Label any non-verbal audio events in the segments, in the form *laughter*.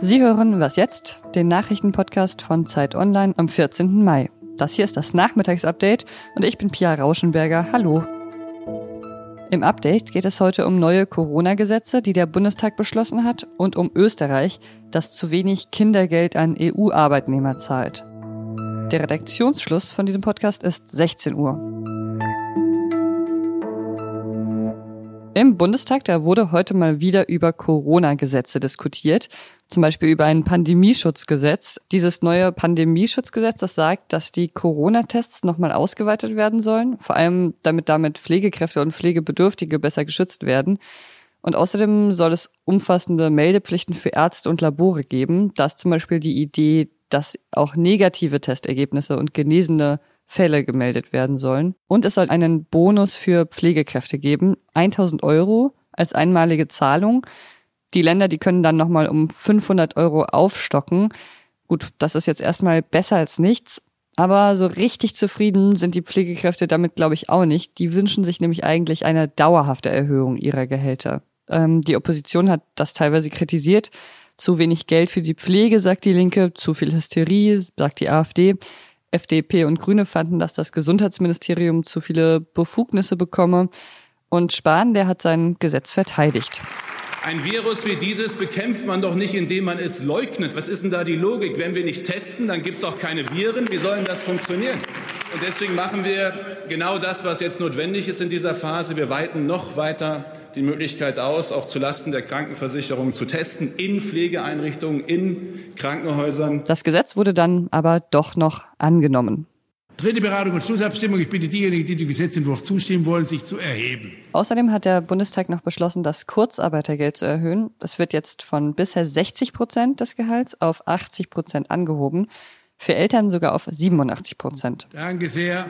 Sie hören Was jetzt? Den Nachrichtenpodcast von Zeit Online am 14. Mai. Das hier ist das Nachmittagsupdate und ich bin Pia Rauschenberger. Hallo. Im Update geht es heute um neue Corona-Gesetze, die der Bundestag beschlossen hat, und um Österreich, das zu wenig Kindergeld an EU-Arbeitnehmer zahlt. Der Redaktionsschluss von diesem Podcast ist 16 Uhr. Im Bundestag, da wurde heute mal wieder über Corona-Gesetze diskutiert, zum Beispiel über ein Pandemieschutzgesetz. Dieses neue Pandemieschutzgesetz, das sagt, dass die Corona-Tests nochmal ausgeweitet werden sollen, vor allem damit damit Pflegekräfte und Pflegebedürftige besser geschützt werden. Und außerdem soll es umfassende Meldepflichten für Ärzte und Labore geben. Da ist zum Beispiel die Idee, dass auch negative Testergebnisse und genesene Fälle gemeldet werden sollen. Und es soll einen Bonus für Pflegekräfte geben, 1000 Euro als einmalige Zahlung. Die Länder, die können dann nochmal um 500 Euro aufstocken. Gut, das ist jetzt erstmal besser als nichts. Aber so richtig zufrieden sind die Pflegekräfte damit, glaube ich, auch nicht. Die wünschen sich nämlich eigentlich eine dauerhafte Erhöhung ihrer Gehälter. Ähm, die Opposition hat das teilweise kritisiert. Zu wenig Geld für die Pflege, sagt die Linke, zu viel Hysterie, sagt die AfD. FDP und Grüne fanden, dass das Gesundheitsministerium zu viele Befugnisse bekomme. Und Spahn, der hat sein Gesetz verteidigt. Ein Virus wie dieses bekämpft man doch nicht, indem man es leugnet. Was ist denn da die Logik? Wenn wir nicht testen, dann gibt es auch keine Viren. Wie soll denn das funktionieren? Und deswegen machen wir genau das, was jetzt notwendig ist in dieser Phase. Wir weiten noch weiter die Möglichkeit aus, auch zulasten der Krankenversicherung zu testen, in Pflegeeinrichtungen, in Krankenhäusern. Das Gesetz wurde dann aber doch noch angenommen. Dritte Beratung und Schlussabstimmung. Ich bitte diejenigen, die dem Gesetzentwurf zustimmen wollen, sich zu erheben. Außerdem hat der Bundestag noch beschlossen, das Kurzarbeitergeld zu erhöhen. Es wird jetzt von bisher 60 Prozent des Gehalts auf 80 Prozent angehoben. Für Eltern sogar auf 87 Prozent. Danke sehr.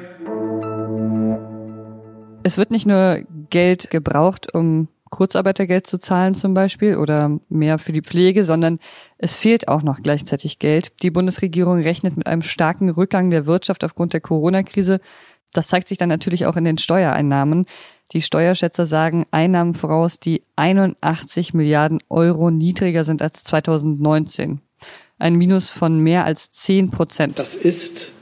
Es wird nicht nur Geld gebraucht, um Kurzarbeitergeld zu zahlen zum Beispiel oder mehr für die Pflege, sondern es fehlt auch noch gleichzeitig Geld. Die Bundesregierung rechnet mit einem starken Rückgang der Wirtschaft aufgrund der Corona-Krise. Das zeigt sich dann natürlich auch in den Steuereinnahmen. Die Steuerschätzer sagen Einnahmen voraus, die 81 Milliarden Euro niedriger sind als 2019. Ein Minus von mehr als 10 Prozent. Das ist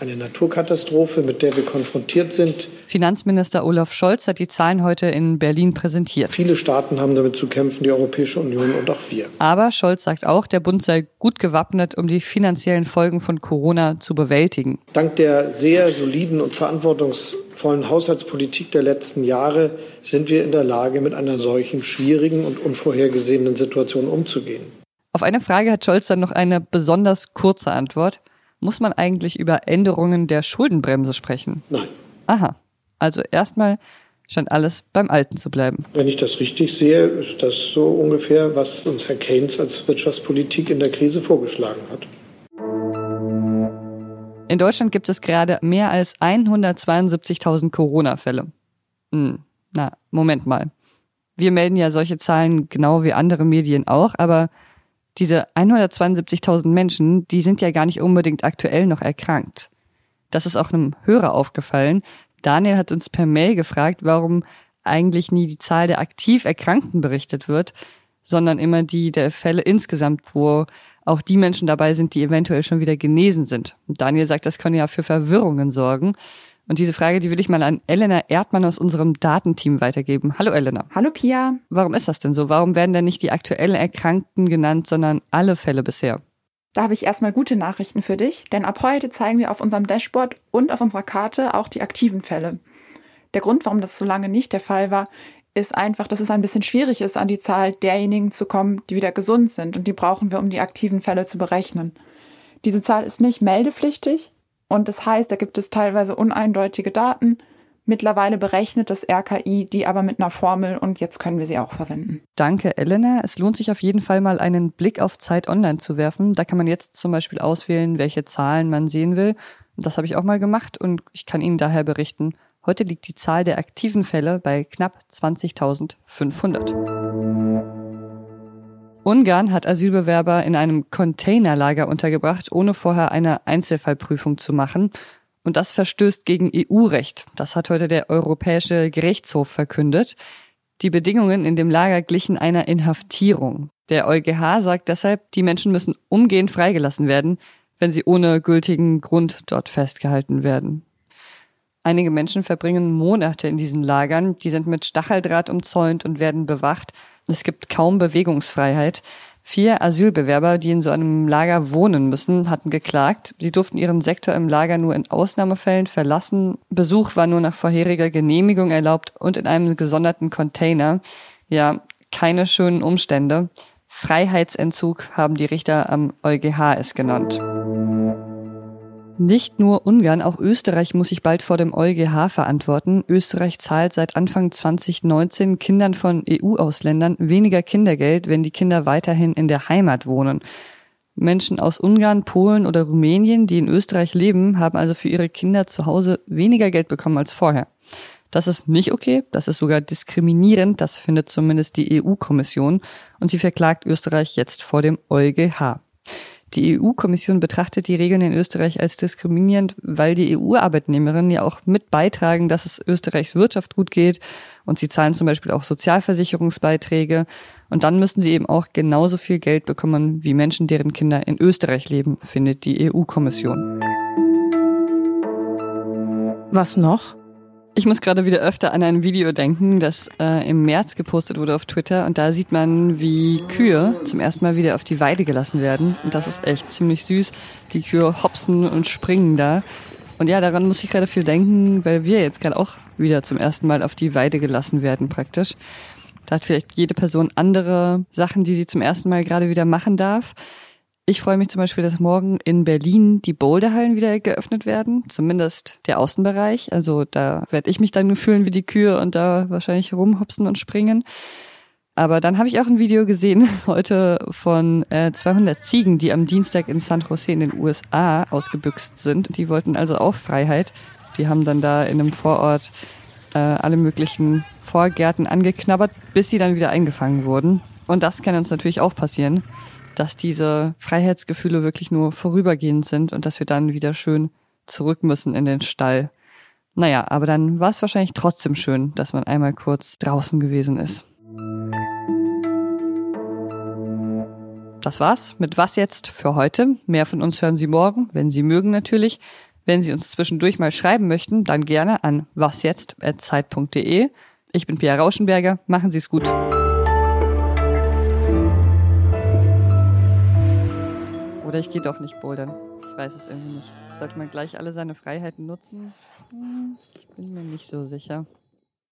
eine Naturkatastrophe, mit der wir konfrontiert sind. Finanzminister Olaf Scholz hat die Zahlen heute in Berlin präsentiert. Viele Staaten haben damit zu kämpfen, die Europäische Union und auch wir. Aber Scholz sagt auch, der Bund sei gut gewappnet, um die finanziellen Folgen von Corona zu bewältigen. Dank der sehr soliden und verantwortungsvollen Haushaltspolitik der letzten Jahre sind wir in der Lage, mit einer solchen schwierigen und unvorhergesehenen Situation umzugehen. Auf eine Frage hat Scholz dann noch eine besonders kurze Antwort muss man eigentlich über Änderungen der Schuldenbremse sprechen? Nein. Aha. Also erstmal scheint alles beim Alten zu bleiben. Wenn ich das richtig sehe, ist das so ungefähr, was uns Herr Keynes als Wirtschaftspolitik in der Krise vorgeschlagen hat. In Deutschland gibt es gerade mehr als 172.000 Corona-Fälle. Hm, na, Moment mal. Wir melden ja solche Zahlen genau wie andere Medien auch, aber diese 172.000 Menschen, die sind ja gar nicht unbedingt aktuell noch erkrankt. Das ist auch einem Hörer aufgefallen. Daniel hat uns per Mail gefragt, warum eigentlich nie die Zahl der aktiv Erkrankten berichtet wird, sondern immer die der Fälle insgesamt, wo auch die Menschen dabei sind, die eventuell schon wieder genesen sind. Und Daniel sagt, das könne ja für Verwirrungen sorgen. Und diese Frage, die will ich mal an Elena Erdmann aus unserem Datenteam weitergeben. Hallo Elena. Hallo Pia. Warum ist das denn so? Warum werden denn nicht die aktuellen Erkrankten genannt, sondern alle Fälle bisher? Da habe ich erstmal gute Nachrichten für dich, denn ab heute zeigen wir auf unserem Dashboard und auf unserer Karte auch die aktiven Fälle. Der Grund, warum das so lange nicht der Fall war, ist einfach, dass es ein bisschen schwierig ist, an die Zahl derjenigen zu kommen, die wieder gesund sind. Und die brauchen wir, um die aktiven Fälle zu berechnen. Diese Zahl ist nicht meldepflichtig, und das heißt, da gibt es teilweise uneindeutige Daten. Mittlerweile berechnet das RKI die aber mit einer Formel und jetzt können wir sie auch verwenden. Danke, Elena. Es lohnt sich auf jeden Fall mal einen Blick auf Zeit Online zu werfen. Da kann man jetzt zum Beispiel auswählen, welche Zahlen man sehen will. Das habe ich auch mal gemacht und ich kann Ihnen daher berichten, heute liegt die Zahl der aktiven Fälle bei knapp 20.500. Ungarn hat Asylbewerber in einem Containerlager untergebracht, ohne vorher eine Einzelfallprüfung zu machen. Und das verstößt gegen EU-Recht. Das hat heute der Europäische Gerichtshof verkündet. Die Bedingungen in dem Lager glichen einer Inhaftierung. Der EuGH sagt deshalb, die Menschen müssen umgehend freigelassen werden, wenn sie ohne gültigen Grund dort festgehalten werden. Einige Menschen verbringen Monate in diesen Lagern, die sind mit Stacheldraht umzäunt und werden bewacht. Es gibt kaum Bewegungsfreiheit. Vier Asylbewerber, die in so einem Lager wohnen müssen, hatten geklagt. Sie durften ihren Sektor im Lager nur in Ausnahmefällen verlassen. Besuch war nur nach vorheriger Genehmigung erlaubt und in einem gesonderten Container. Ja, keine schönen Umstände. Freiheitsentzug haben die Richter am EuGH es genannt. Nicht nur Ungarn, auch Österreich muss sich bald vor dem EuGH verantworten. Österreich zahlt seit Anfang 2019 Kindern von EU-Ausländern weniger Kindergeld, wenn die Kinder weiterhin in der Heimat wohnen. Menschen aus Ungarn, Polen oder Rumänien, die in Österreich leben, haben also für ihre Kinder zu Hause weniger Geld bekommen als vorher. Das ist nicht okay, das ist sogar diskriminierend, das findet zumindest die EU-Kommission und sie verklagt Österreich jetzt vor dem EuGH. Die EU-Kommission betrachtet die Regeln in Österreich als diskriminierend, weil die EU-Arbeitnehmerinnen ja auch mit beitragen, dass es Österreichs Wirtschaft gut geht und sie zahlen zum Beispiel auch Sozialversicherungsbeiträge und dann müssen sie eben auch genauso viel Geld bekommen wie Menschen, deren Kinder in Österreich leben, findet die EU-Kommission. Was noch? Ich muss gerade wieder öfter an ein Video denken, das äh, im März gepostet wurde auf Twitter. Und da sieht man, wie Kühe zum ersten Mal wieder auf die Weide gelassen werden. Und das ist echt ziemlich süß. Die Kühe hopsen und springen da. Und ja, daran muss ich gerade viel denken, weil wir jetzt gerade auch wieder zum ersten Mal auf die Weide gelassen werden praktisch. Da hat vielleicht jede Person andere Sachen, die sie zum ersten Mal gerade wieder machen darf. Ich freue mich zum Beispiel, dass morgen in Berlin die Boulderhallen wieder geöffnet werden, zumindest der Außenbereich. Also da werde ich mich dann fühlen wie die Kühe und da wahrscheinlich rumhopsen und springen. Aber dann habe ich auch ein Video gesehen *laughs* heute von äh, 200 Ziegen, die am Dienstag in San Jose in den USA ausgebüxt sind. Die wollten also auch Freiheit. Die haben dann da in einem Vorort äh, alle möglichen Vorgärten angeknabbert, bis sie dann wieder eingefangen wurden. Und das kann uns natürlich auch passieren dass diese Freiheitsgefühle wirklich nur vorübergehend sind und dass wir dann wieder schön zurück müssen in den Stall. Naja, aber dann war es wahrscheinlich trotzdem schön, dass man einmal kurz draußen gewesen ist. Das war's mit Was jetzt für heute. Mehr von uns hören Sie morgen, wenn Sie mögen natürlich. Wenn Sie uns zwischendurch mal schreiben möchten, dann gerne an wasjetzt.zeit.de. Ich bin Pia Rauschenberger. Machen Sie es gut. Oder ich gehe doch nicht bouldern. Ich weiß es irgendwie nicht. Sollte man gleich alle seine Freiheiten nutzen? Hm, ich bin mir nicht so sicher.